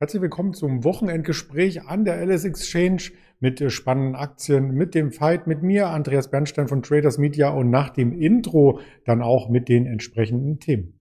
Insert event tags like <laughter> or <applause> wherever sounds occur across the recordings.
Herzlich willkommen zum Wochenendgespräch an der LS Exchange mit äh, spannenden Aktien, mit dem Fight mit mir, Andreas Bernstein von Traders Media und nach dem Intro dann auch mit den entsprechenden Themen.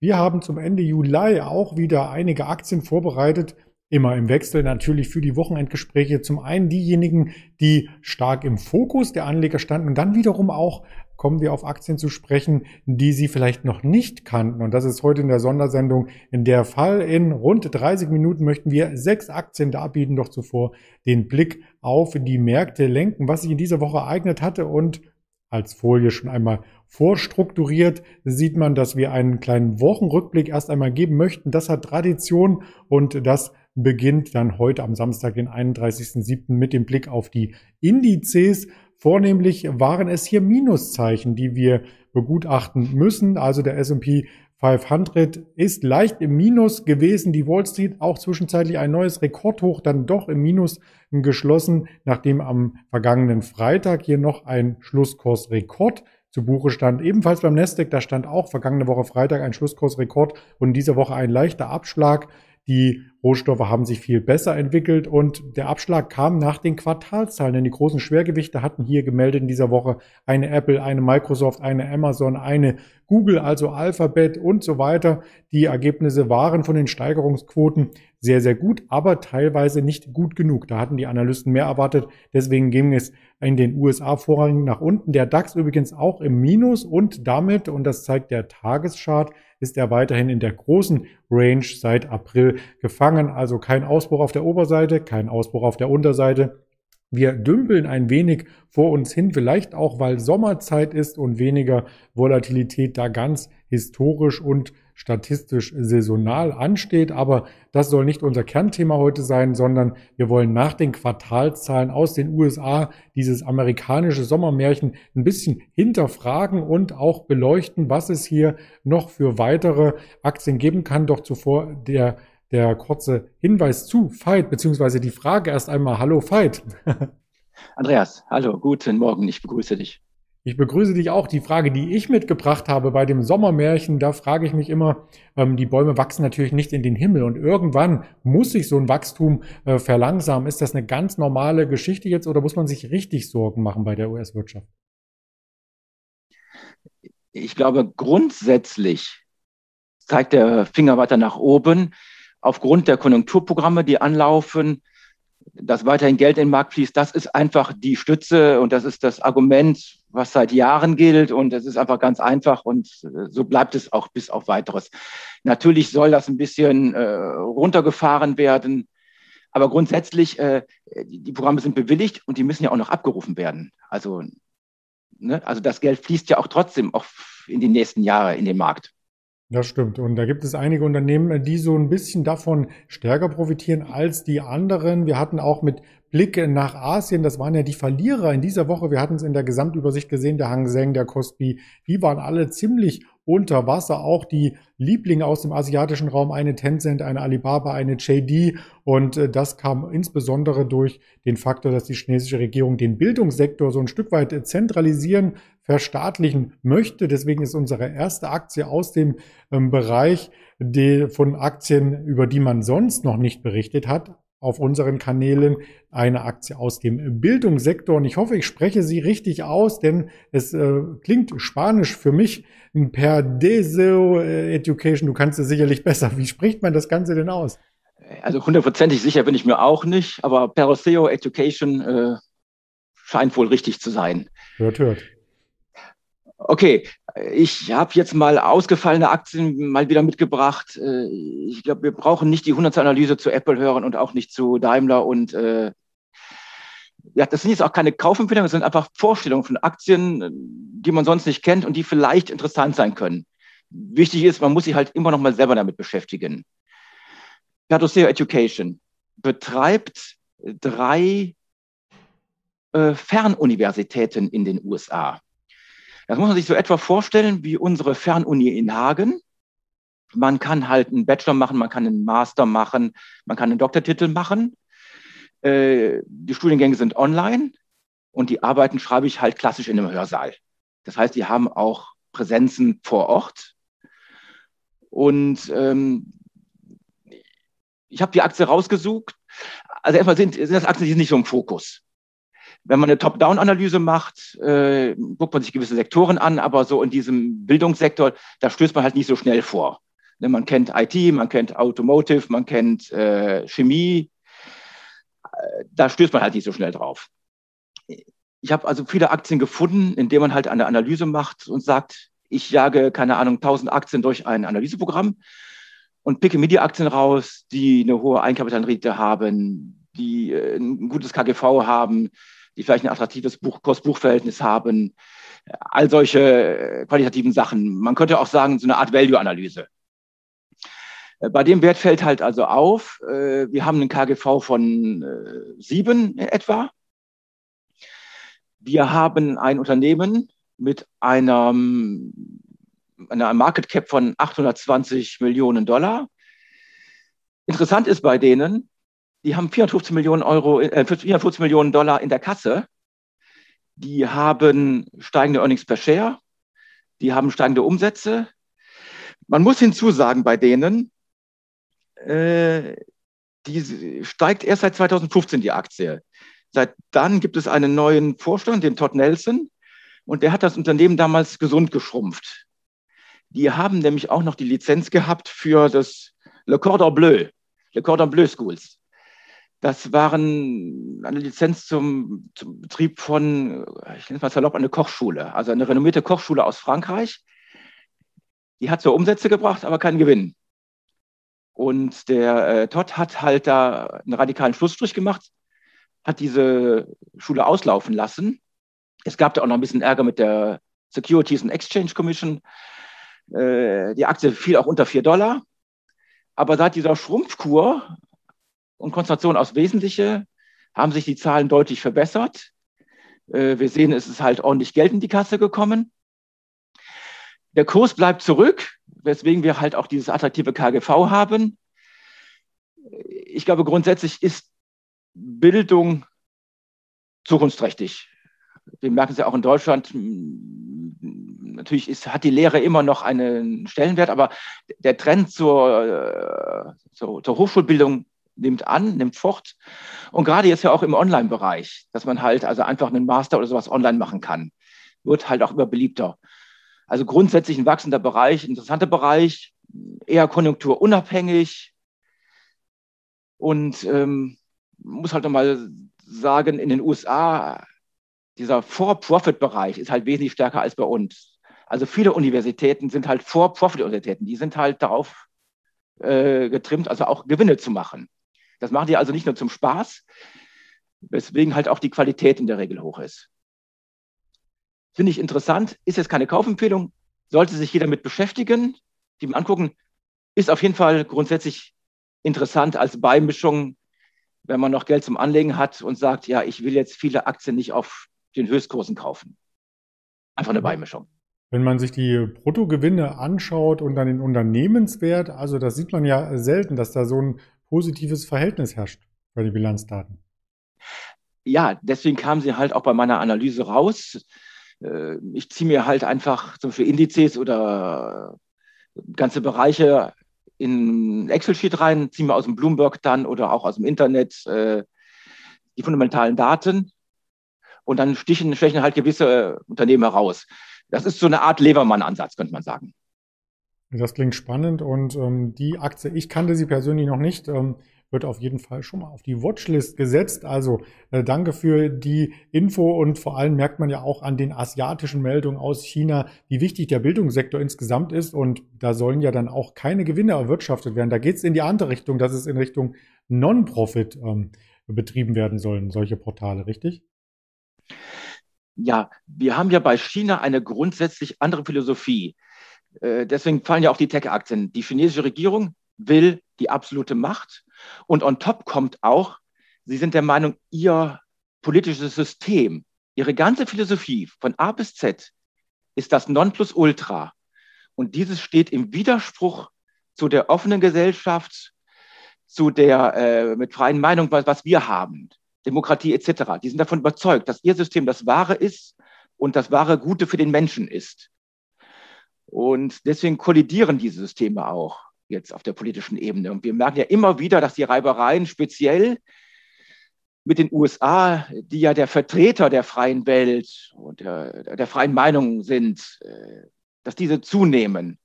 Wir haben zum Ende Juli auch wieder einige Aktien vorbereitet, immer im Wechsel natürlich für die Wochenendgespräche. Zum einen diejenigen, die stark im Fokus der Anleger standen und dann wiederum auch kommen wir auf Aktien zu sprechen, die Sie vielleicht noch nicht kannten. Und das ist heute in der Sondersendung in der Fall. In rund 30 Minuten möchten wir sechs Aktien darbieten, doch zuvor den Blick auf die Märkte lenken, was sich in dieser Woche ereignet hatte und als Folie schon einmal vorstrukturiert, sieht man, dass wir einen kleinen Wochenrückblick erst einmal geben möchten. Das hat Tradition und das beginnt dann heute am Samstag, den 31.07. mit dem Blick auf die Indizes. Vornehmlich waren es hier Minuszeichen, die wir begutachten müssen. Also der S&P 500 ist leicht im Minus gewesen. Die Wall Street auch zwischenzeitlich ein neues Rekordhoch dann doch im Minus geschlossen, nachdem am vergangenen Freitag hier noch ein Schlusskursrekord zu Buche stand. Ebenfalls beim Nasdaq, da stand auch vergangene Woche Freitag ein Schlusskursrekord und diese Woche ein leichter Abschlag. Die Rohstoffe haben sich viel besser entwickelt und der Abschlag kam nach den Quartalzahlen, denn die großen Schwergewichte hatten hier gemeldet in dieser Woche eine Apple, eine Microsoft, eine Amazon, eine Google, also Alphabet und so weiter. Die Ergebnisse waren von den Steigerungsquoten sehr, sehr gut, aber teilweise nicht gut genug. Da hatten die Analysten mehr erwartet. Deswegen ging es in den USA vorrangig nach unten. Der DAX übrigens auch im Minus und damit, und das zeigt der Tageschart, ist er weiterhin in der großen Range seit April gefangen. Also kein Ausbruch auf der Oberseite, kein Ausbruch auf der Unterseite. Wir dümpeln ein wenig vor uns hin, vielleicht auch, weil Sommerzeit ist und weniger Volatilität da ganz historisch und statistisch saisonal ansteht. Aber das soll nicht unser Kernthema heute sein, sondern wir wollen nach den Quartalzahlen aus den USA dieses amerikanische Sommermärchen ein bisschen hinterfragen und auch beleuchten, was es hier noch für weitere Aktien geben kann. Doch zuvor der der kurze Hinweis zu Veit, beziehungsweise die Frage erst einmal. Hallo Veit. <laughs> Andreas, hallo, guten Morgen, ich begrüße dich. Ich begrüße dich auch. Die Frage, die ich mitgebracht habe bei dem Sommermärchen, da frage ich mich immer, ähm, die Bäume wachsen natürlich nicht in den Himmel und irgendwann muss sich so ein Wachstum äh, verlangsamen. Ist das eine ganz normale Geschichte jetzt oder muss man sich richtig Sorgen machen bei der US-Wirtschaft? Ich glaube, grundsätzlich zeigt der Finger weiter nach oben. Aufgrund der Konjunkturprogramme, die anlaufen, dass weiterhin Geld in den Markt fließt, das ist einfach die Stütze und das ist das Argument, was seit Jahren gilt und es ist einfach ganz einfach und äh, so bleibt es auch bis auf weiteres. Natürlich soll das ein bisschen äh, runtergefahren werden, aber grundsätzlich, äh, die Programme sind bewilligt und die müssen ja auch noch abgerufen werden. Also, ne, also das Geld fließt ja auch trotzdem auch in die nächsten Jahre in den Markt. Das stimmt. Und da gibt es einige Unternehmen, die so ein bisschen davon stärker profitieren als die anderen. Wir hatten auch mit Blick nach Asien, das waren ja die Verlierer in dieser Woche. Wir hatten es in der Gesamtübersicht gesehen, der Hang Seng, der Kospi, die waren alle ziemlich unter Wasser. Auch die Lieblinge aus dem asiatischen Raum, eine Tencent, eine Alibaba, eine JD. Und äh, das kam insbesondere durch den Faktor, dass die chinesische Regierung den Bildungssektor so ein Stück weit zentralisieren, verstaatlichen möchte. Deswegen ist unsere erste Aktie aus dem ähm, Bereich von Aktien, über die man sonst noch nicht berichtet hat, auf unseren Kanälen eine Aktie aus dem Bildungssektor. Und ich hoffe, ich spreche sie richtig aus, denn es äh, klingt spanisch für mich. Per Deseo Education, du kannst es sicherlich <laughs> besser. Wie spricht man das Ganze denn aus? Also hundertprozentig sicher bin ich mir auch nicht, aber Peroseo Education äh, scheint wohl richtig zu sein. Hört, hört. Okay, ich habe jetzt mal ausgefallene Aktien mal wieder mitgebracht. Äh, ich glaube, wir brauchen nicht die Hundertsanalyse zu Apple hören und auch nicht zu Daimler und äh, ja, das sind jetzt auch keine Kaufempfehlungen, das sind einfach Vorstellungen von Aktien, die man sonst nicht kennt und die vielleicht interessant sein können. Wichtig ist, man muss sich halt immer noch mal selber damit beschäftigen. Perdoceo Education betreibt drei äh, Fernuniversitäten in den USA. Das muss man sich so etwa vorstellen wie unsere Fernuni in Hagen. Man kann halt einen Bachelor machen, man kann einen Master machen, man kann einen Doktortitel machen. Äh, die Studiengänge sind online und die Arbeiten schreibe ich halt klassisch in einem Hörsaal. Das heißt, die haben auch Präsenzen vor Ort. Und ähm, ich habe die Aktie rausgesucht. Also erstmal sind, sind das Aktien, die sind nicht so im Fokus. Wenn man eine Top-Down-Analyse macht, äh, guckt man sich gewisse Sektoren an, aber so in diesem Bildungssektor, da stößt man halt nicht so schnell vor. Ne, man kennt IT, man kennt Automotive, man kennt äh, Chemie. Äh, da stößt man halt nicht so schnell drauf. Ich habe also viele Aktien gefunden, in denen man halt eine Analyse macht und sagt, ich jage, keine Ahnung, 1000 Aktien durch ein Analyseprogramm und picke mir die Aktien raus, die eine hohe Eigenkapitalrendite haben, die äh, ein gutes KGV haben, die vielleicht ein attraktives Buch Kost-Buch-Verhältnis haben, all solche äh, qualitativen Sachen. Man könnte auch sagen, so eine Art Value-Analyse. Äh, bei dem Wert fällt halt also auf, äh, wir haben einen KGV von sieben etwa. Wir haben ein Unternehmen mit einem, einer Market Cap von 820 Millionen Dollar. Interessant ist bei denen, die haben 450 Millionen Euro, äh, 450 Millionen Dollar in der Kasse. Die haben steigende Earnings per Share. Die haben steigende Umsätze. Man muss hinzusagen bei denen, äh, die steigt erst seit 2015 die Aktie. Seit dann gibt es einen neuen Vorstand, den Todd Nelson, und der hat das Unternehmen damals gesund geschrumpft. Die haben nämlich auch noch die Lizenz gehabt für das Le Cordon Bleu, Le Cordon Bleu Schools. Das waren eine Lizenz zum, zum Betrieb von, ich nenne es mal salopp, eine Kochschule, also eine renommierte Kochschule aus Frankreich. Die hat so Umsätze gebracht, aber keinen Gewinn. Und der äh, Todd hat halt da einen radikalen Schlussstrich gemacht, hat diese Schule auslaufen lassen. Es gab da auch noch ein bisschen Ärger mit der Securities and Exchange Commission. Äh, die Aktie fiel auch unter 4 Dollar. Aber seit dieser Schrumpfkur und Konzentration aufs Wesentliche haben sich die Zahlen deutlich verbessert. Äh, wir sehen, es ist halt ordentlich Geld in die Kasse gekommen. Der Kurs bleibt zurück, weswegen wir halt auch dieses attraktive KGV haben. Ich glaube, grundsätzlich ist Bildung zukunftsträchtig. Wir merken es ja auch in Deutschland. Natürlich ist, hat die Lehre immer noch einen Stellenwert, aber der Trend zur, äh, zur, zur Hochschulbildung nimmt an, nimmt fort. Und gerade jetzt ja auch im Online-Bereich, dass man halt also einfach einen Master oder sowas online machen kann, wird halt auch immer beliebter. Also grundsätzlich ein wachsender Bereich, interessanter Bereich, eher konjunkturunabhängig. Und ähm, muss halt nochmal sagen, in den USA, dieser For-Profit-Bereich ist halt wesentlich stärker als bei uns. Also viele Universitäten sind halt For-Profit-Universitäten. Die sind halt darauf äh, getrimmt, also auch Gewinne zu machen. Das machen die also nicht nur zum Spaß, weswegen halt auch die Qualität in der Regel hoch ist. Finde ich interessant, ist jetzt keine Kaufempfehlung, sollte sich jeder mit beschäftigen, die mal angucken, ist auf jeden Fall grundsätzlich interessant als Beimischung, wenn man noch Geld zum Anlegen hat und sagt, ja, ich will jetzt viele Aktien nicht auf den Höchstkursen kaufen. Einfach eine Beimischung. Wenn man sich die Bruttogewinne anschaut und dann den Unternehmenswert, also das sieht man ja selten, dass da so ein positives Verhältnis herrscht bei den Bilanzdaten. Ja, deswegen kamen sie halt auch bei meiner Analyse raus. Äh, ich ziehe mir halt einfach zum Beispiel Indizes oder ganze Bereiche in Excel-Sheet rein, ziehe mir aus dem Bloomberg dann oder auch aus dem Internet äh, die fundamentalen Daten und dann stichen, stechen halt gewisse Unternehmen heraus. Das ist so eine Art Levermann-Ansatz, könnte man sagen. Das klingt spannend und ähm, die Aktie, ich kannte sie persönlich noch nicht, ähm, wird auf jeden Fall schon mal auf die Watchlist gesetzt. Also äh, danke für die Info und vor allem merkt man ja auch an den asiatischen Meldungen aus China, wie wichtig der Bildungssektor insgesamt ist und da sollen ja dann auch keine Gewinne erwirtschaftet werden. Da geht es in die andere Richtung, dass es in Richtung Non-Profit ähm, betrieben werden sollen, solche Portale, richtig? Ja, wir haben ja bei China eine grundsätzlich andere Philosophie. Äh, deswegen fallen ja auch die Tech-Aktien. Die chinesische Regierung will die absolute Macht. Und on top kommt auch, sie sind der Meinung, ihr politisches System, ihre ganze Philosophie von A bis Z ist das Nonplusultra. Und dieses steht im Widerspruch zu der offenen Gesellschaft, zu der äh, mit freien Meinung, was, was wir haben, Demokratie etc. Die sind davon überzeugt, dass ihr System das Wahre ist und das wahre Gute für den Menschen ist. Und deswegen kollidieren diese Systeme auch jetzt auf der politischen Ebene. Und wir merken ja immer wieder, dass die Reibereien speziell mit den USA, die ja der Vertreter der freien Welt und der, der freien Meinung sind, äh, dass diese zunehmen.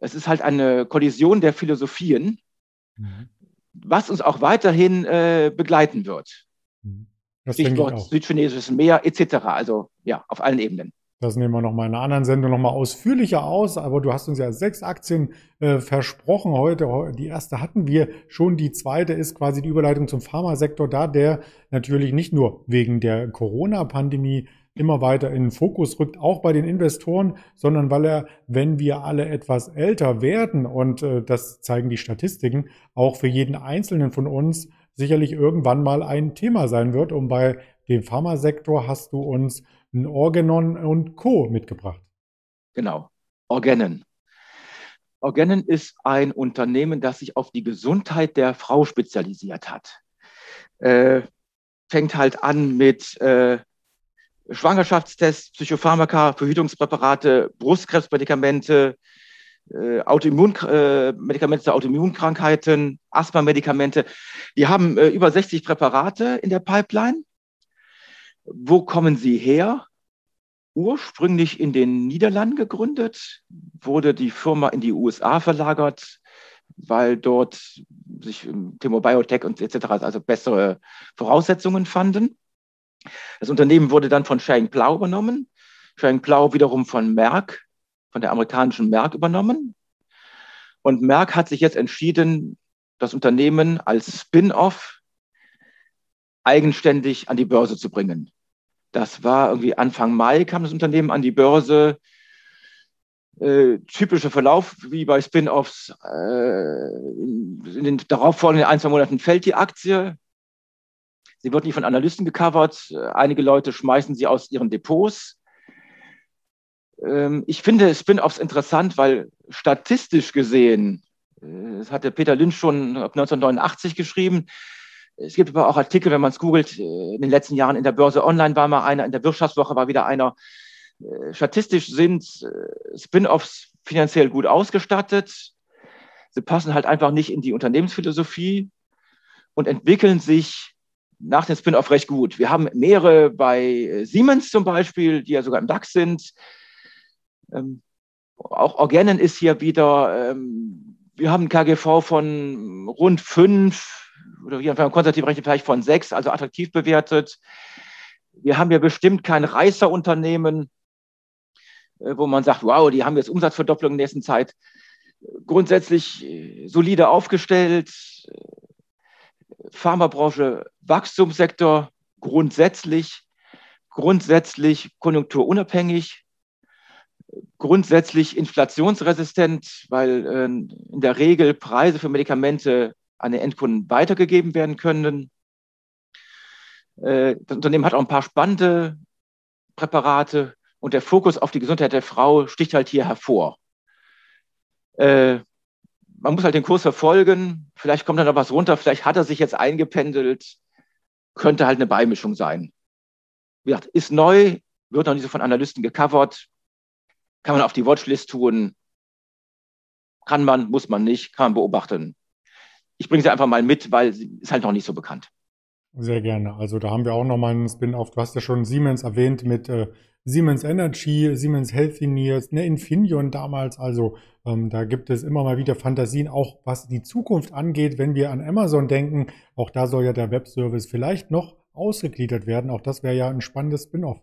Es ist halt eine Kollision der Philosophien, mhm. was uns auch weiterhin äh, begleiten wird. Mhm. Das Stichwort südchinesisches Meer etc. Also ja, auf allen Ebenen. Das nehmen wir nochmal in einer anderen Sendung nochmal ausführlicher aus. Aber du hast uns ja sechs Aktien äh, versprochen heute. Die erste hatten wir schon. Die zweite ist quasi die Überleitung zum Pharmasektor da, der natürlich nicht nur wegen der Corona-Pandemie immer weiter in den Fokus rückt, auch bei den Investoren, sondern weil er, wenn wir alle etwas älter werden, und äh, das zeigen die Statistiken, auch für jeden Einzelnen von uns sicherlich irgendwann mal ein Thema sein wird. Und bei dem Pharmasektor hast du uns ein Organon und Co. mitgebracht. Genau, Organon. Organon ist ein Unternehmen, das sich auf die Gesundheit der Frau spezialisiert hat. Äh, fängt halt an mit äh, Schwangerschaftstests, Psychopharmaka, Verhütungspräparate, Brustkrebsmedikamente, äh, Autoimmunmedikamente äh, zu Autoimmunkrankheiten, Asthma-Medikamente. Die haben äh, über 60 Präparate in der Pipeline wo kommen Sie her? Ursprünglich in den Niederlanden gegründet, wurde die Firma in die USA verlagert, weil dort sich Thema Biotech und etc. also bessere Voraussetzungen fanden. Das Unternehmen wurde dann von Shang Plow übernommen. Shang Plow wiederum von Merck, von der amerikanischen Merck übernommen. Und Merck hat sich jetzt entschieden, das Unternehmen als Spin-off eigenständig an die Börse zu bringen. Das war irgendwie Anfang Mai kam das Unternehmen an die Börse. Äh, typischer Verlauf wie bei Spin-offs. Äh, in den darauffolgenden ein, zwei Monaten fällt die Aktie. Sie wird nicht von Analysten gecovert. Einige Leute schmeißen sie aus ihren Depots. Ähm, ich finde Spin-offs interessant, weil statistisch gesehen, äh, das hatte Peter Lynch schon 1989 geschrieben, es gibt aber auch Artikel, wenn man es googelt, äh, in den letzten Jahren in der Börse Online war mal einer, in der Wirtschaftswoche war wieder einer. Äh, statistisch sind äh, Spin-offs finanziell gut ausgestattet. Sie passen halt einfach nicht in die Unternehmensphilosophie und entwickeln sich nach dem Spin-off recht gut. Wir haben mehrere bei Siemens zum Beispiel, die ja sogar im DAX sind. Ähm, auch Organen ist hier wieder, ähm, wir haben ein KGV von rund fünf oder wie einem konservativen Recht vielleicht von sechs, also attraktiv bewertet. Wir haben ja bestimmt kein Reißerunternehmen, äh, wo man sagt, wow, die haben jetzt Umsatzverdopplung in der nächsten Zeit. Grundsätzlich äh, solide aufgestellt. Pharmabranche, Wachstumssektor grundsätzlich, grundsätzlich konjunkturunabhängig, grundsätzlich inflationsresistent, weil äh, in der Regel Preise für Medikamente an den Endkunden weitergegeben werden können. Äh, das Unternehmen hat auch ein paar spannende Präparate und der Fokus auf die Gesundheit der Frau sticht halt hier hervor. Äh, man muss halt den Kurs verfolgen. Vielleicht kommt da noch was runter. Vielleicht hat er sich jetzt eingependelt. Könnte halt eine Beimischung sein. Wie gesagt, ist neu, wird noch nicht so von Analysten gecovert. Kann man auf die Watchlist tun. Kann man, muss man nicht, kann man beobachten ich bringe sie einfach mal mit, weil sie ist halt noch nicht so bekannt. Sehr gerne. Also da haben wir auch nochmal einen Spin-off. Du hast ja schon Siemens erwähnt mit äh, Siemens Energy, Siemens Healthineers, ne, Infineon damals. Also ähm, da gibt es immer mal wieder Fantasien, auch was die Zukunft angeht, wenn wir an Amazon denken. Auch da soll ja der Webservice vielleicht noch ausgegliedert werden. Auch das wäre ja ein spannendes Spin-off.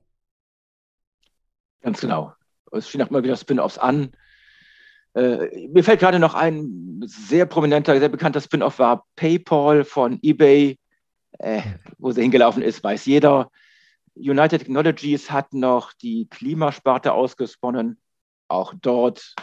Ganz genau. Es stehen auch immer wieder Spin-offs an. Äh, mir fällt gerade noch ein sehr prominenter, sehr bekannter Spin-off war PayPal von eBay. Äh, wo sie hingelaufen ist, weiß jeder. United Technologies hat noch die Klimasparte ausgesponnen. Auch dort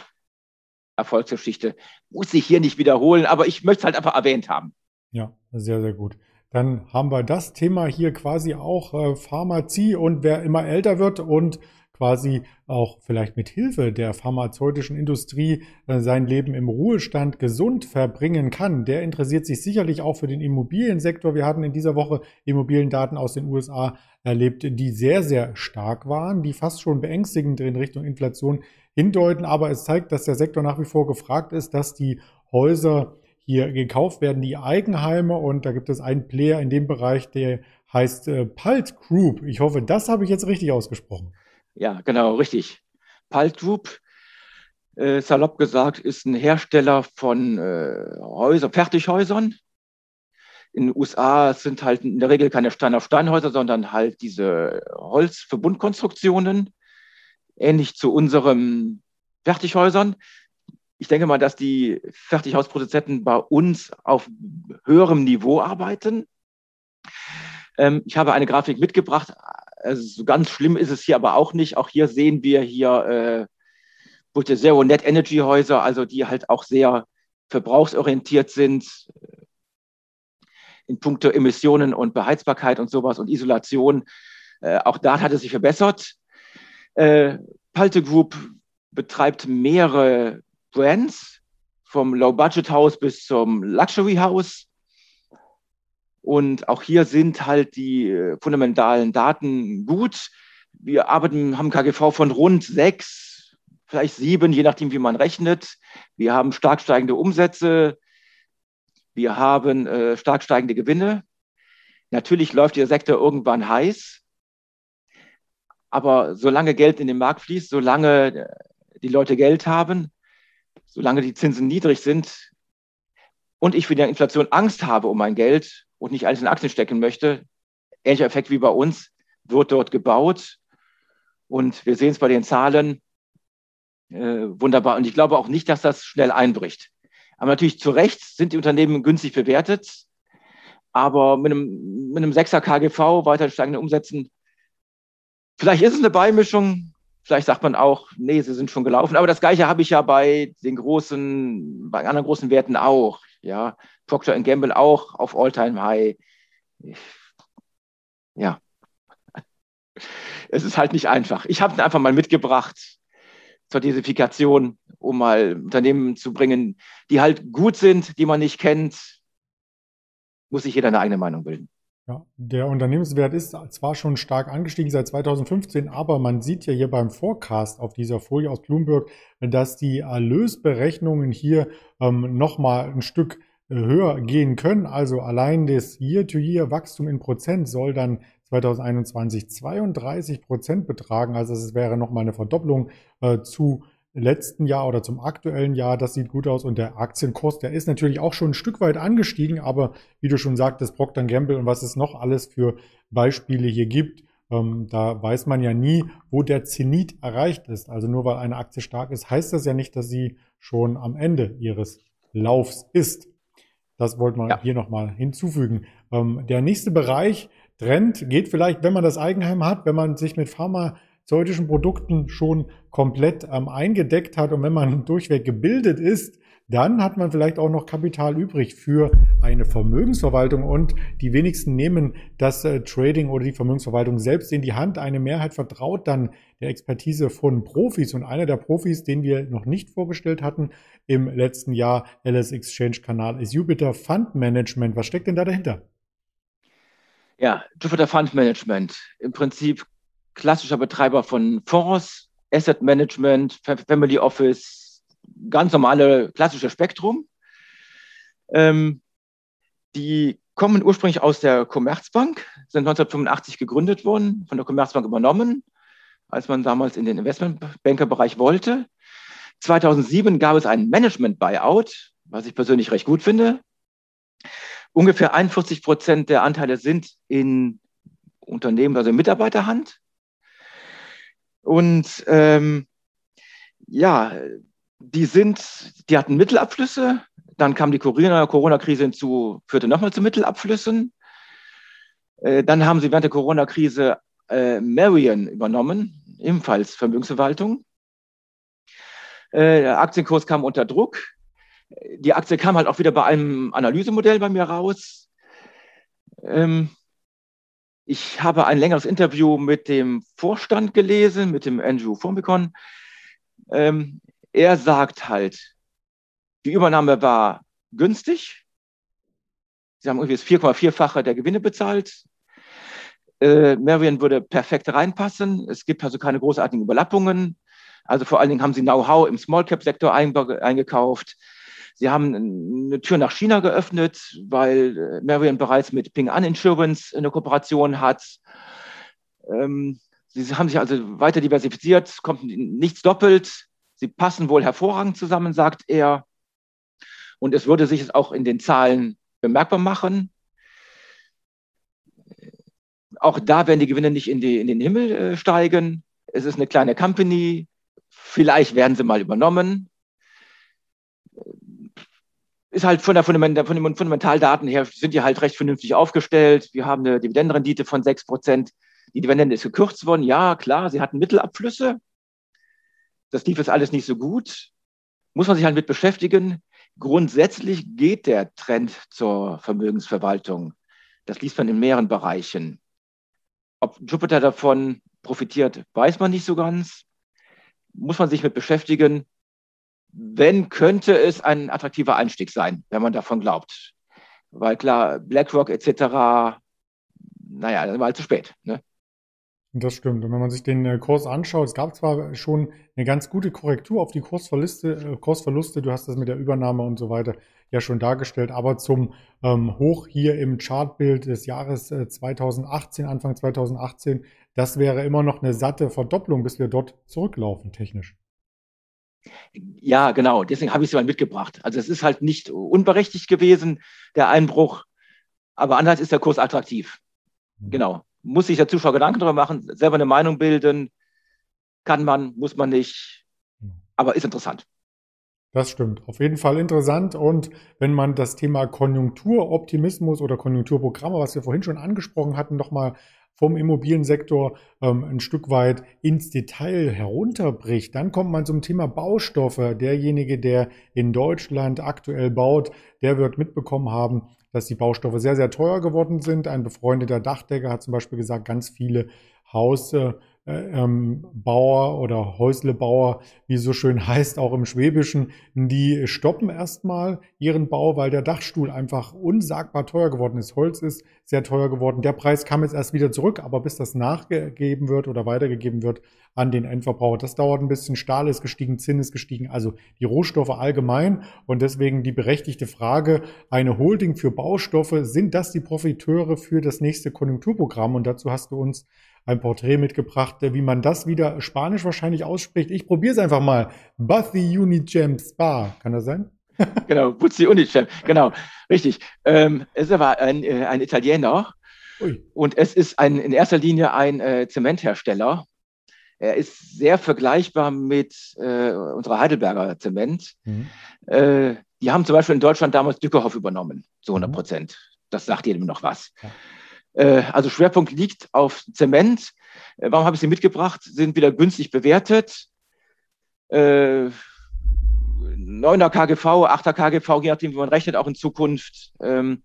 Erfolgsgeschichte. Muss ich hier nicht wiederholen, aber ich möchte es halt einfach erwähnt haben. Ja, sehr, sehr gut. Dann haben wir das Thema hier quasi auch äh, Pharmazie und wer immer älter wird und quasi auch vielleicht mit Hilfe der pharmazeutischen Industrie äh, sein Leben im Ruhestand gesund verbringen kann, der interessiert sich sicherlich auch für den Immobiliensektor. Wir hatten in dieser Woche Immobiliendaten aus den USA erlebt, die sehr, sehr stark waren, die fast schon beängstigend in Richtung Inflation hindeuten. Aber es zeigt, dass der Sektor nach wie vor gefragt ist, dass die Häuser hier gekauft werden, die Eigenheime. Und da gibt es einen Player in dem Bereich, der heißt äh, Palt Group. Ich hoffe, das habe ich jetzt richtig ausgesprochen. Ja, genau, richtig. Palt Group, äh, salopp gesagt, ist ein Hersteller von äh, Häuser, Fertighäusern. In den USA sind halt in der Regel keine Stein auf Steinhäuser, sondern halt diese Holzverbundkonstruktionen, ähnlich zu unseren Fertighäusern. Ich denke mal, dass die Fertighausproduzenten bei uns auf höherem Niveau arbeiten. Ähm, ich habe eine Grafik mitgebracht. Also so ganz schlimm ist es hier aber auch nicht. Auch hier sehen wir hier äh, Zero Net Energy Häuser, also die halt auch sehr verbrauchsorientiert sind äh, in puncto Emissionen und Beheizbarkeit und sowas und Isolation. Äh, auch da hat es sich verbessert. Äh, Palte Group betreibt mehrere Brands, vom Low-Budget-Haus bis zum Luxury-Haus. Und auch hier sind halt die äh, fundamentalen Daten gut. Wir arbeiten, haben KGV von rund sechs, vielleicht sieben, je nachdem, wie man rechnet. Wir haben stark steigende Umsätze. Wir haben äh, stark steigende Gewinne. Natürlich läuft der Sektor irgendwann heiß. Aber solange Geld in den Markt fließt, solange äh, die Leute Geld haben, solange die Zinsen niedrig sind und ich für die Inflation Angst habe um mein Geld, und nicht alles in Aktien stecken möchte, ähnlicher Effekt wie bei uns, wird dort gebaut. Und wir sehen es bei den Zahlen äh, wunderbar. Und ich glaube auch nicht, dass das schnell einbricht. Aber natürlich zu Recht sind die Unternehmen günstig bewertet. Aber mit einem, mit einem 6er KGV weiter steigenden Umsätzen, vielleicht ist es eine Beimischung. Vielleicht sagt man auch, nee, sie sind schon gelaufen. Aber das Gleiche habe ich ja bei den großen, bei anderen großen Werten auch. Ja, Procter Gamble auch auf All-Time-High. Ja, es ist halt nicht einfach. Ich habe es einfach mal mitgebracht zur Diversifikation, um mal Unternehmen zu bringen, die halt gut sind, die man nicht kennt. Muss sich jeder eine eigene Meinung bilden. Ja, der Unternehmenswert ist zwar schon stark angestiegen seit 2015, aber man sieht ja hier beim Forecast auf dieser Folie aus Bloomberg, dass die Erlösberechnungen hier ähm, nochmal ein Stück äh, höher gehen können. Also allein das Year-to-Year-Wachstum in Prozent soll dann 2021 32 Prozent betragen. Also es wäre nochmal eine Verdopplung äh, zu letzten Jahr oder zum aktuellen Jahr. Das sieht gut aus. Und der Aktienkurs, der ist natürlich auch schon ein Stück weit angestiegen. Aber wie du schon sagtest, Procter Gamble und was es noch alles für Beispiele hier gibt, ähm, da weiß man ja nie, wo der Zenit erreicht ist. Also nur weil eine Aktie stark ist, heißt das ja nicht, dass sie schon am Ende ihres Laufs ist. Das wollten wir ja. hier nochmal hinzufügen. Ähm, der nächste Bereich, Trend, geht vielleicht, wenn man das Eigenheim hat, wenn man sich mit pharmazeutischen Produkten schon komplett ähm, eingedeckt hat und wenn man <laughs> durchweg gebildet ist, dann hat man vielleicht auch noch Kapital übrig für eine Vermögensverwaltung und die wenigsten nehmen das äh, Trading oder die Vermögensverwaltung selbst in die Hand. Eine Mehrheit vertraut dann der Expertise von Profis und einer der Profis, den wir noch nicht vorgestellt hatten im letzten Jahr, LS Exchange Kanal, ist Jupiter Fund Management. Was steckt denn da dahinter? Ja, Jupiter Fund Management. Im Prinzip klassischer Betreiber von Fonds, Asset Management, Family Office, ganz normale klassische Spektrum. Ähm, die kommen ursprünglich aus der Commerzbank, sind 1985 gegründet worden, von der Commerzbank übernommen, als man damals in den Investmentbankerbereich wollte. 2007 gab es einen Management-Buyout, was ich persönlich recht gut finde. Ungefähr 41 Prozent der Anteile sind in Unternehmen, also in Mitarbeiterhand. Und ähm, ja, die sind, die hatten Mittelabflüsse, dann kam die Corona-Krise hinzu, führte nochmal zu Mittelabflüssen. Äh, dann haben sie während der Corona-Krise äh, Marion übernommen, ebenfalls Vermögensverwaltung. Äh, der Aktienkurs kam unter Druck. Die Aktie kam halt auch wieder bei einem Analysemodell bei mir raus. Ähm, Ich habe ein längeres Interview mit dem Vorstand gelesen, mit dem Andrew Formicon. Ähm, er sagt halt, die Übernahme war günstig. Sie haben irgendwie das 4,4-fache der Gewinne bezahlt. Äh, Marion würde perfekt reinpassen. Es gibt also keine großartigen Überlappungen. Also vor allen Dingen haben sie Know-how im Small-Cap-Sektor eingekauft. Sie haben eine Tür nach China geöffnet, weil äh, Marion bereits mit Ping An Insurance eine Kooperation hat. Ähm, sie haben sich also weiter diversifiziert, kommt nichts doppelt. Sie passen wohl hervorragend zusammen, sagt er. Und es würde sich auch in den Zahlen bemerkbar machen. Auch da werden die Gewinne nicht in, die, in den Himmel äh, steigen. Es ist eine kleine Company. Vielleicht werden sie mal übernommen ist halt von, der Fundament, von den Fundamentaldaten her sind die halt recht vernünftig aufgestellt. Wir haben eine Dividendenrendite von 6 Prozent. Die Dividende ist gekürzt worden. Ja, klar, sie hatten Mittelabflüsse. Das lief jetzt alles nicht so gut. Muss man sich halt mit beschäftigen. Grundsätzlich geht der Trend zur Vermögensverwaltung. Das liest man in mehreren Bereichen. Ob Jupiter davon profitiert, weiß man nicht so ganz. Muss man sich mit beschäftigen wenn, könnte es ein attraktiver Einstieg sein, wenn man davon glaubt. Weil klar, BlackRock etc., naja, dann war halt zu spät. Ne? Das stimmt. Und wenn man sich den äh, Kurs anschaut, es gab zwar schon eine ganz gute Korrektur auf die Kursverluste, äh, Kursverluste, du hast das mit der Übernahme und so weiter ja schon dargestellt, aber zum ähm, Hoch hier im Chartbild des Jahres äh, 2018, Anfang 2018, das wäre immer noch eine satte Verdopplung, bis wir dort zurücklaufen, technisch. Ja, genau. Deswegen habe ich sie mal mitgebracht. Also es ist halt nicht unberechtigt gewesen, der Einbruch. Aber anders ist der Kurs attraktiv. Mhm. Genau. Muss sich der Zuschauer Gedanken darüber machen, selber eine Meinung bilden. Kann man, muss man nicht. Mhm. Aber ist interessant. Das stimmt. Auf jeden Fall interessant. Und wenn man das Thema Konjunkturoptimismus oder Konjunkturprogramme, was wir vorhin schon angesprochen hatten, nochmal vom Immobiliensektor ähm, ein Stück weit ins Detail herunterbricht, dann kommt man zum Thema Baustoffe. Derjenige, der in Deutschland aktuell baut, der wird mitbekommen haben, dass die Baustoffe sehr, sehr teuer geworden sind. Ein befreundeter Dachdecker hat zum Beispiel gesagt, ganz viele Haus, äh, ähm, Bauer oder Häuslebauer, wie so schön heißt, auch im Schwäbischen, die stoppen erstmal ihren Bau, weil der Dachstuhl einfach unsagbar teuer geworden ist. Holz ist sehr teuer geworden. Der Preis kam jetzt erst wieder zurück, aber bis das nachgegeben wird oder weitergegeben wird an den Endverbraucher, das dauert ein bisschen. Stahl ist gestiegen, Zinn ist gestiegen, also die Rohstoffe allgemein. Und deswegen die berechtigte Frage, eine Holding für Baustoffe, sind das die Profiteure für das nächste Konjunkturprogramm? Und dazu hast du uns ein Porträt mitgebracht, wie man das wieder spanisch wahrscheinlich ausspricht. Ich probiere es einfach mal. Buzzy Unicem Spa. Kann das sein? <laughs> genau, Buzzi Unicem. Genau, richtig. Ähm, es war ein, äh, ein Italiener Ui. und es ist ein, in erster Linie ein äh, Zementhersteller. Er ist sehr vergleichbar mit äh, unserer Heidelberger Zement. Mhm. Äh, die haben zum Beispiel in Deutschland damals Dückerhoff übernommen, zu 100 mhm. Prozent. Mhm. Das sagt jedem noch was. Ja. Äh, also Schwerpunkt liegt auf Zement. Äh, warum habe ich sie mitgebracht? Sind wieder günstig bewertet. 9er KGV, 8er KGV, je nachdem, wie man rechnet, auch in Zukunft. Ähm,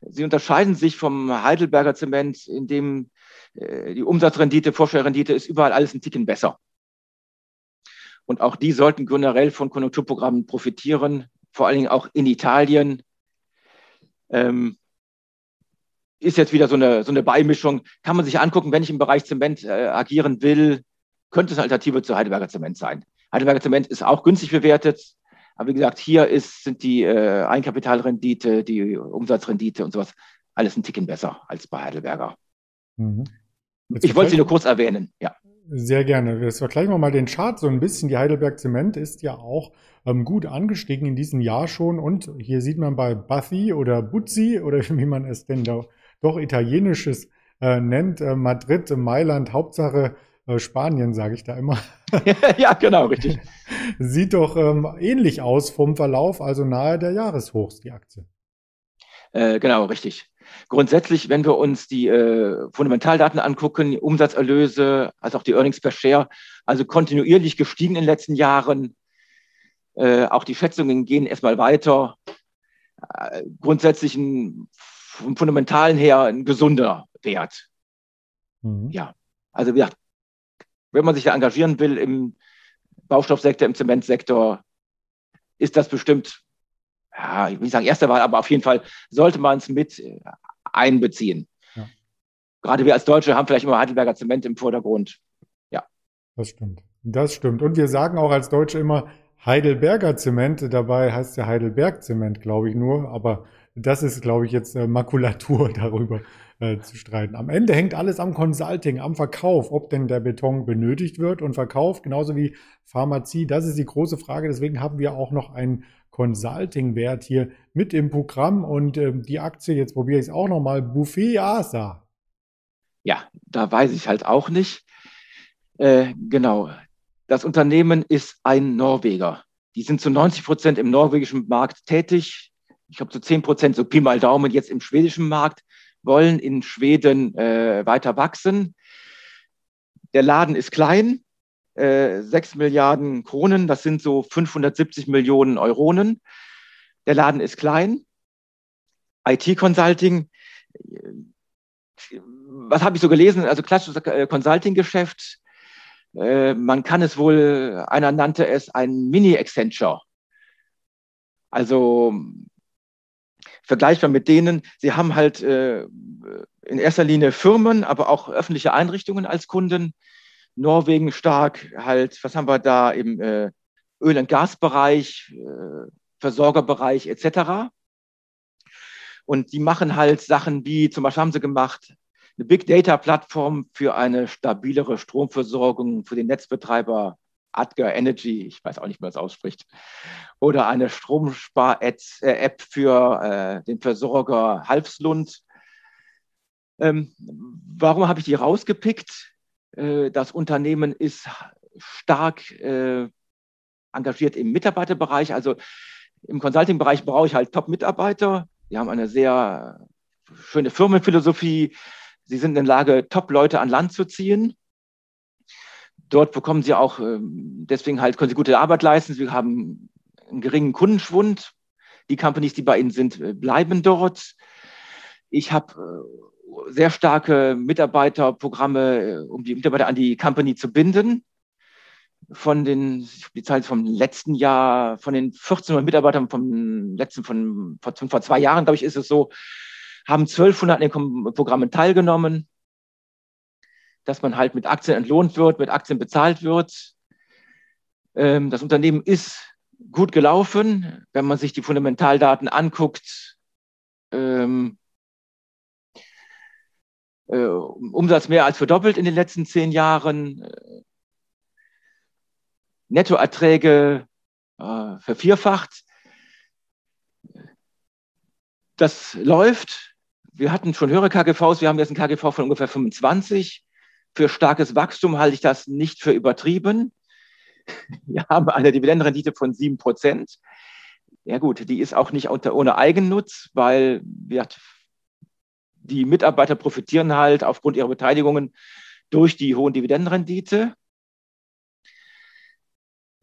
sie unterscheiden sich vom Heidelberger Zement, in dem äh, die Umsatzrendite, Vorstellrendite ist überall alles ein Ticken besser. Und auch die sollten generell von Konjunkturprogrammen profitieren, vor allen Dingen auch in Italien. Ähm, ist jetzt wieder so eine, so eine Beimischung. Kann man sich angucken, wenn ich im Bereich Zement äh, agieren will, könnte es eine Alternative zu Heidelberger Zement sein. Heidelberger Zement ist auch günstig bewertet. Aber wie gesagt, hier ist, sind die äh, Einkapitalrendite, die Umsatzrendite und sowas alles ein Ticken besser als bei Heidelberger. Mhm. Ich wollte sie nur kurz erwähnen, ja. Sehr gerne. Jetzt vergleichen wir mal den Chart so ein bisschen. Die Heidelberg Zement ist ja auch ähm, gut angestiegen in diesem Jahr schon. Und hier sieht man bei Buzzy oder Buzzi oder <laughs> wie man es denn da doch italienisches äh, nennt. Äh, Madrid, Mailand, Hauptsache äh, Spanien, sage ich da immer. <laughs> ja, genau, richtig. <laughs> Sieht doch ähm, ähnlich aus vom Verlauf, also nahe der Jahreshochs, die Aktie. Äh, genau, richtig. Grundsätzlich, wenn wir uns die äh, Fundamentaldaten angucken, Umsatzerlöse, als auch die Earnings per Share, also kontinuierlich gestiegen in den letzten Jahren. Äh, auch die Schätzungen gehen erstmal weiter. Grundsätzlich ein vom Fundamentalen her ein gesunder Wert. Mhm. Ja, also ja, wenn man sich da engagieren will im Baustoffsektor, im Zementsektor, ist das bestimmt, ja, ich will nicht sagen erste Wahl, aber auf jeden Fall sollte man es mit äh, einbeziehen. Ja. Gerade wir als Deutsche haben vielleicht immer Heidelberger Zement im Vordergrund. Ja. Das stimmt. Das stimmt. Und wir sagen auch als Deutsche immer Heidelberger Zement. Dabei heißt es ja Heidelberg Zement, glaube ich nur. Aber das ist, glaube ich, jetzt äh, Makulatur <laughs> darüber äh, zu streiten. Am Ende hängt alles am Consulting, am Verkauf, ob denn der Beton benötigt wird und verkauft, genauso wie Pharmazie. Das ist die große Frage. Deswegen haben wir auch noch einen Consulting-Wert hier mit im Programm und äh, die Aktie, jetzt probiere ich es auch nochmal, Buffet ASA. Ja, da weiß ich halt auch nicht. Äh, genau. Das Unternehmen ist ein Norweger. Die sind zu 90 Prozent im norwegischen Markt tätig. Ich glaube, zu 10 Prozent, so Pi mal Daumen, jetzt im schwedischen Markt wollen in Schweden äh, weiter wachsen. Der Laden ist klein, äh, 6 Milliarden Kronen, das sind so 570 Millionen Euronen. Der Laden ist klein. IT-Consulting, was habe ich so gelesen? Also klassisches äh, Consulting-Geschäft. Äh, man kann es wohl, einer nannte es ein Mini-Accenture. Also vergleichbar mit denen. Sie haben halt äh, in erster Linie Firmen, aber auch öffentliche Einrichtungen als Kunden. Norwegen stark, halt, was haben wir da im äh, Öl- und Gasbereich, äh, Versorgerbereich etc. Und die machen halt Sachen wie, zum Beispiel haben sie gemacht, eine Big Data Plattform für eine stabilere Stromversorgung für den Netzbetreiber Adger Energy, ich weiß auch nicht, wie man es ausspricht, oder eine Stromspar-App äh, für äh, den Versorger Halfslund. Ähm, warum habe ich die rausgepickt? Äh, das Unternehmen ist stark äh, engagiert im Mitarbeiterbereich. Also im Consulting-Bereich brauche ich halt Top-Mitarbeiter. Die haben eine sehr schöne Firmenphilosophie. Sie sind in der Lage, Top-Leute an Land zu ziehen dort bekommen sie auch, ähm, deswegen halt können sie gute Arbeit leisten. Sie haben einen geringen Kundenschwund. Die Companies, die bei ihnen sind, äh, bleiben dort. Ich habe äh, sehr starke Mitarbeiterprogramme, äh, um die Mitarbeiter an die Company zu binden. Von den, die Zahl vom letzten Jahr, von den 1400 Mitarbeitern vom letzten, von vor, vor zwei Jahren, glaube ich, ist es so, haben 1200 an den Programmen teilgenommen dass man halt mit Aktien entlohnt wird, mit Aktien bezahlt wird. Ähm, das Unternehmen ist gut gelaufen, wenn man sich die Fundamentaldaten anguckt. Ähm, äh, Umsatz mehr als verdoppelt in den letzten zehn Jahren. Äh, Nettoerträge äh, vervierfacht. Das läuft. Wir hatten schon höhere KGVs, wir haben jetzt ein KGV von ungefähr 25. Für starkes Wachstum halte ich das nicht für übertrieben. <laughs> Wir haben eine Dividendenrendite von 7 Prozent. Ja gut, die ist auch nicht unter, ohne Eigennutz, weil wir, die Mitarbeiter profitieren halt aufgrund ihrer Beteiligungen durch die hohen Dividendenrendite.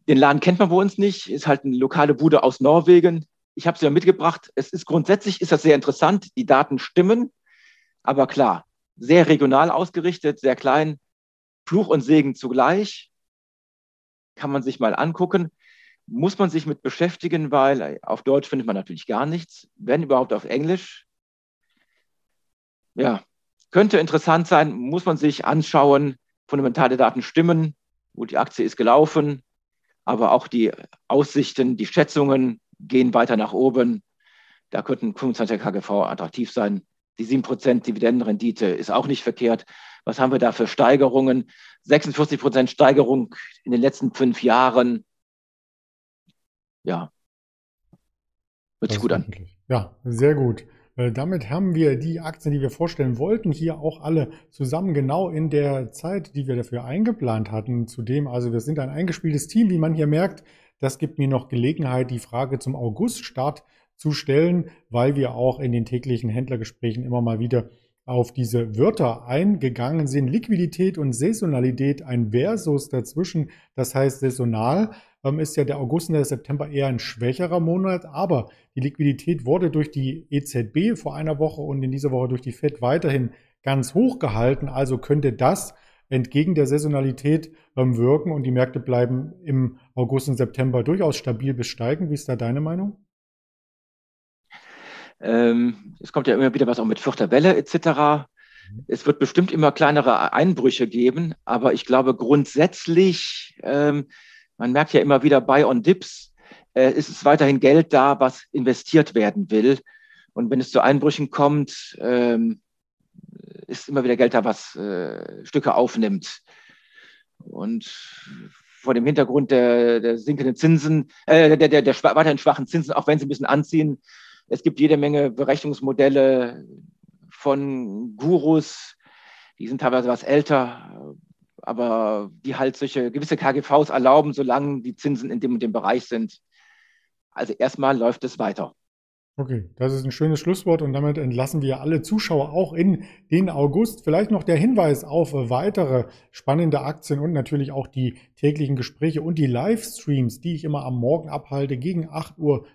Den Laden kennt man bei uns nicht, ist halt eine lokale Bude aus Norwegen. Ich habe sie ja mitgebracht. Es ist grundsätzlich ist das sehr interessant. Die Daten stimmen, aber klar, sehr regional ausgerichtet, sehr klein, Fluch und Segen zugleich. Kann man sich mal angucken. Muss man sich mit beschäftigen, weil auf Deutsch findet man natürlich gar nichts, wenn überhaupt auf Englisch. Ja, könnte interessant sein, muss man sich anschauen. Fundamentale Daten stimmen, gut, die Aktie ist gelaufen, aber auch die Aussichten, die Schätzungen gehen weiter nach oben. Da könnten 25 KGV attraktiv sein. Die 7% Dividendenrendite ist auch nicht verkehrt. Was haben wir da für Steigerungen? 46% Steigerung in den letzten fünf Jahren. Ja. Hört sich gut an. Ja, sehr gut. Äh, damit haben wir die Aktien, die wir vorstellen wollten, hier auch alle zusammen genau in der Zeit, die wir dafür eingeplant hatten. Zudem, also wir sind ein eingespieltes Team, wie man hier merkt. Das gibt mir noch Gelegenheit, die Frage zum Auguststart zu stellen, weil wir auch in den täglichen Händlergesprächen immer mal wieder auf diese Wörter eingegangen sind. Liquidität und Saisonalität, ein Versus dazwischen. Das heißt, saisonal ähm, ist ja der August und der September eher ein schwächerer Monat, aber die Liquidität wurde durch die EZB vor einer Woche und in dieser Woche durch die FED weiterhin ganz hoch gehalten. Also könnte das entgegen der Saisonalität ähm, wirken und die Märkte bleiben im August und September durchaus stabil bis steigen. Wie ist da deine Meinung? Ähm, es kommt ja immer wieder was auch mit vierter Welle etc. Mhm. Es wird bestimmt immer kleinere Einbrüche geben, aber ich glaube grundsätzlich, ähm, man merkt ja immer wieder bei on Dips, äh, ist es weiterhin Geld da, was investiert werden will. Und wenn es zu Einbrüchen kommt, ähm, ist immer wieder Geld da, was äh, Stücke aufnimmt. Und vor dem Hintergrund der, der sinkenden Zinsen, äh, der, der, der weiterhin schwachen Zinsen, auch wenn sie ein bisschen anziehen, es gibt jede Menge Berechnungsmodelle von Gurus, die sind teilweise was älter, aber die halt solche gewisse KGVs erlauben, solange die Zinsen in dem und dem Bereich sind. Also erstmal läuft es weiter. Okay, das ist ein schönes Schlusswort und damit entlassen wir alle Zuschauer auch in den August. Vielleicht noch der Hinweis auf weitere spannende Aktien und natürlich auch die täglichen Gespräche und die Livestreams, die ich immer am Morgen abhalte gegen 8.25 Uhr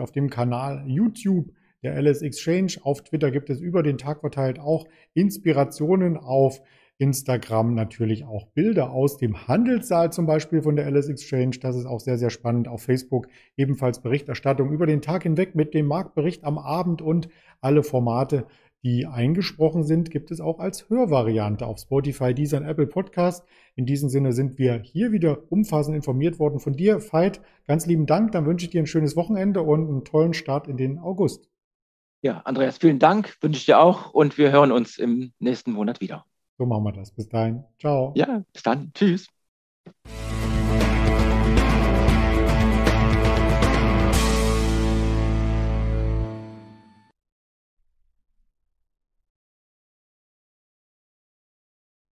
auf dem Kanal YouTube der LS Exchange. Auf Twitter gibt es über den Tag verteilt auch Inspirationen auf Instagram natürlich auch Bilder aus dem Handelssaal zum Beispiel von der LS Exchange. Das ist auch sehr, sehr spannend. Auf Facebook ebenfalls Berichterstattung über den Tag hinweg mit dem Marktbericht am Abend und alle Formate, die eingesprochen sind, gibt es auch als Hörvariante auf Spotify, Deezer und Apple Podcast. In diesem Sinne sind wir hier wieder umfassend informiert worden von dir, Veit. Ganz lieben Dank. Dann wünsche ich dir ein schönes Wochenende und einen tollen Start in den August. Ja, Andreas, vielen Dank, wünsche ich dir auch und wir hören uns im nächsten Monat wieder. So machen wir das. Bis dahin. Ciao. Ja, bis dann. Tschüss.